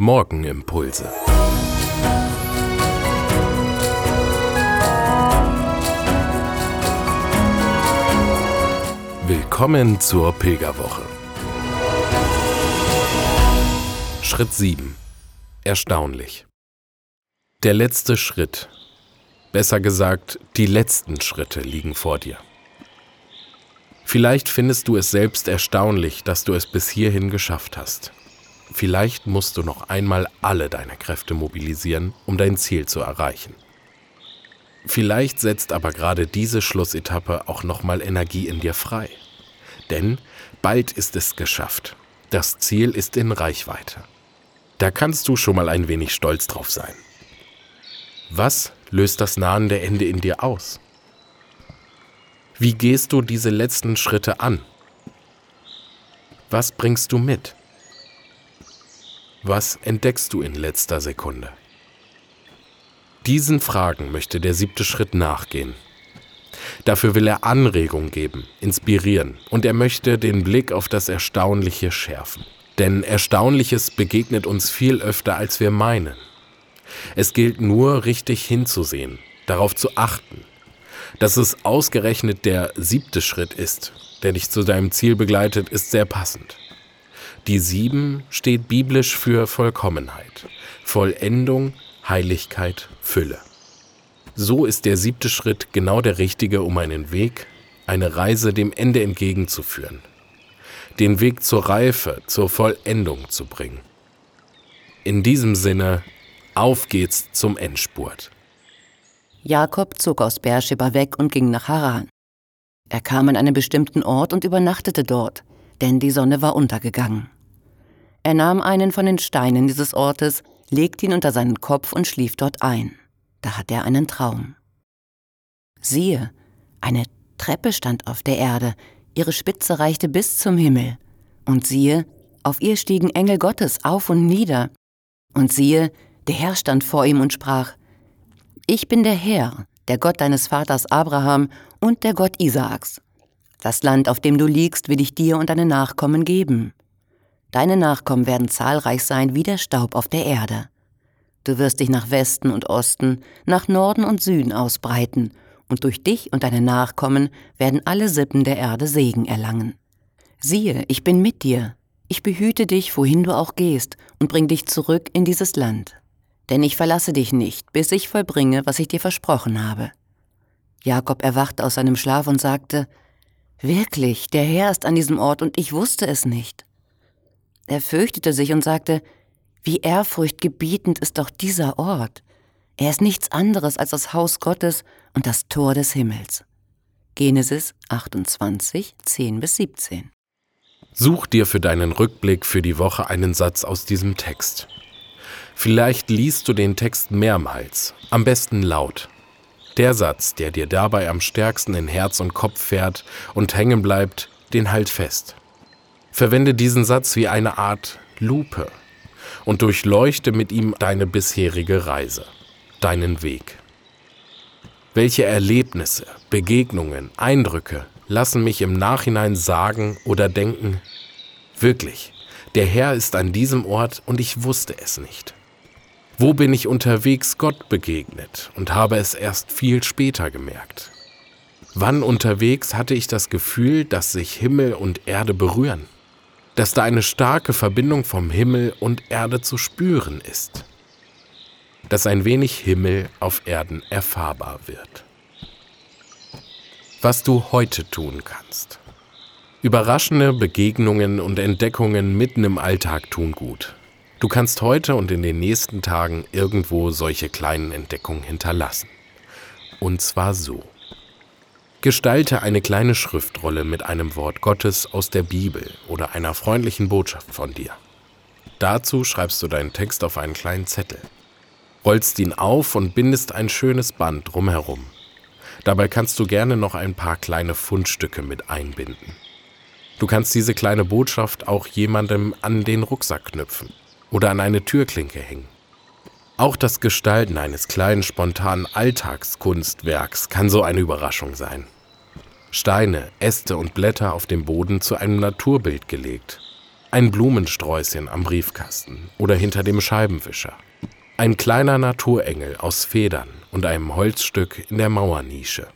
Morgenimpulse. Willkommen zur Pilgerwoche. Schritt 7. Erstaunlich. Der letzte Schritt, besser gesagt, die letzten Schritte liegen vor dir. Vielleicht findest du es selbst erstaunlich, dass du es bis hierhin geschafft hast. Vielleicht musst du noch einmal alle deine Kräfte mobilisieren, um dein Ziel zu erreichen. Vielleicht setzt aber gerade diese Schlussetappe auch nochmal Energie in dir frei. Denn bald ist es geschafft. Das Ziel ist in Reichweite. Da kannst du schon mal ein wenig stolz drauf sein. Was löst das nahende Ende in dir aus? Wie gehst du diese letzten Schritte an? Was bringst du mit? Was entdeckst du in letzter Sekunde? Diesen Fragen möchte der siebte Schritt nachgehen. Dafür will er Anregung geben, inspirieren und er möchte den Blick auf das Erstaunliche schärfen. Denn Erstaunliches begegnet uns viel öfter, als wir meinen. Es gilt nur richtig hinzusehen, darauf zu achten. Dass es ausgerechnet der siebte Schritt ist, der dich zu deinem Ziel begleitet, ist sehr passend. Die sieben steht biblisch für Vollkommenheit, Vollendung, Heiligkeit, Fülle. So ist der siebte Schritt genau der richtige, um einen Weg, eine Reise dem Ende entgegenzuführen, den Weg zur Reife, zur Vollendung zu bringen. In diesem Sinne, auf geht's zum Endspurt. Jakob zog aus Beersheba weg und ging nach Haran. Er kam an einen bestimmten Ort und übernachtete dort, denn die Sonne war untergegangen. Er nahm einen von den Steinen dieses Ortes, legte ihn unter seinen Kopf und schlief dort ein. Da hatte er einen Traum. Siehe, eine Treppe stand auf der Erde, ihre Spitze reichte bis zum Himmel. Und siehe, auf ihr stiegen Engel Gottes auf und nieder. Und siehe, der Herr stand vor ihm und sprach, Ich bin der Herr, der Gott deines Vaters Abraham und der Gott Isaaks. Das Land, auf dem du liegst, will ich dir und deine Nachkommen geben. Deine Nachkommen werden zahlreich sein wie der Staub auf der Erde. Du wirst dich nach Westen und Osten, nach Norden und Süden ausbreiten, und durch dich und deine Nachkommen werden alle Sippen der Erde Segen erlangen. Siehe, ich bin mit dir, ich behüte dich, wohin du auch gehst, und bring dich zurück in dieses Land. Denn ich verlasse dich nicht, bis ich vollbringe, was ich dir versprochen habe. Jakob erwachte aus seinem Schlaf und sagte, Wirklich, der Herr ist an diesem Ort und ich wusste es nicht. Er fürchtete sich und sagte, wie ehrfurchtgebietend ist doch dieser Ort. Er ist nichts anderes als das Haus Gottes und das Tor des Himmels. Genesis 28, 10 bis 17. Such dir für deinen Rückblick für die Woche einen Satz aus diesem Text. Vielleicht liest du den Text mehrmals, am besten laut. Der Satz, der dir dabei am stärksten in Herz und Kopf fährt und hängen bleibt, den halt fest. Verwende diesen Satz wie eine Art Lupe und durchleuchte mit ihm deine bisherige Reise, deinen Weg. Welche Erlebnisse, Begegnungen, Eindrücke lassen mich im Nachhinein sagen oder denken, wirklich, der Herr ist an diesem Ort und ich wusste es nicht. Wo bin ich unterwegs Gott begegnet und habe es erst viel später gemerkt? Wann unterwegs hatte ich das Gefühl, dass sich Himmel und Erde berühren? Dass da eine starke Verbindung vom Himmel und Erde zu spüren ist, dass ein wenig Himmel auf Erden erfahrbar wird. Was du heute tun kannst. Überraschende Begegnungen und Entdeckungen mitten im Alltag tun gut. Du kannst heute und in den nächsten Tagen irgendwo solche kleinen Entdeckungen hinterlassen. Und zwar so. Gestalte eine kleine Schriftrolle mit einem Wort Gottes aus der Bibel oder einer freundlichen Botschaft von dir. Dazu schreibst du deinen Text auf einen kleinen Zettel, rollst ihn auf und bindest ein schönes Band drumherum. Dabei kannst du gerne noch ein paar kleine Fundstücke mit einbinden. Du kannst diese kleine Botschaft auch jemandem an den Rucksack knüpfen oder an eine Türklinke hängen. Auch das Gestalten eines kleinen spontanen Alltagskunstwerks kann so eine Überraschung sein. Steine, Äste und Blätter auf dem Boden zu einem Naturbild gelegt. Ein Blumensträußchen am Briefkasten oder hinter dem Scheibenwischer. Ein kleiner Naturengel aus Federn und einem Holzstück in der Mauernische.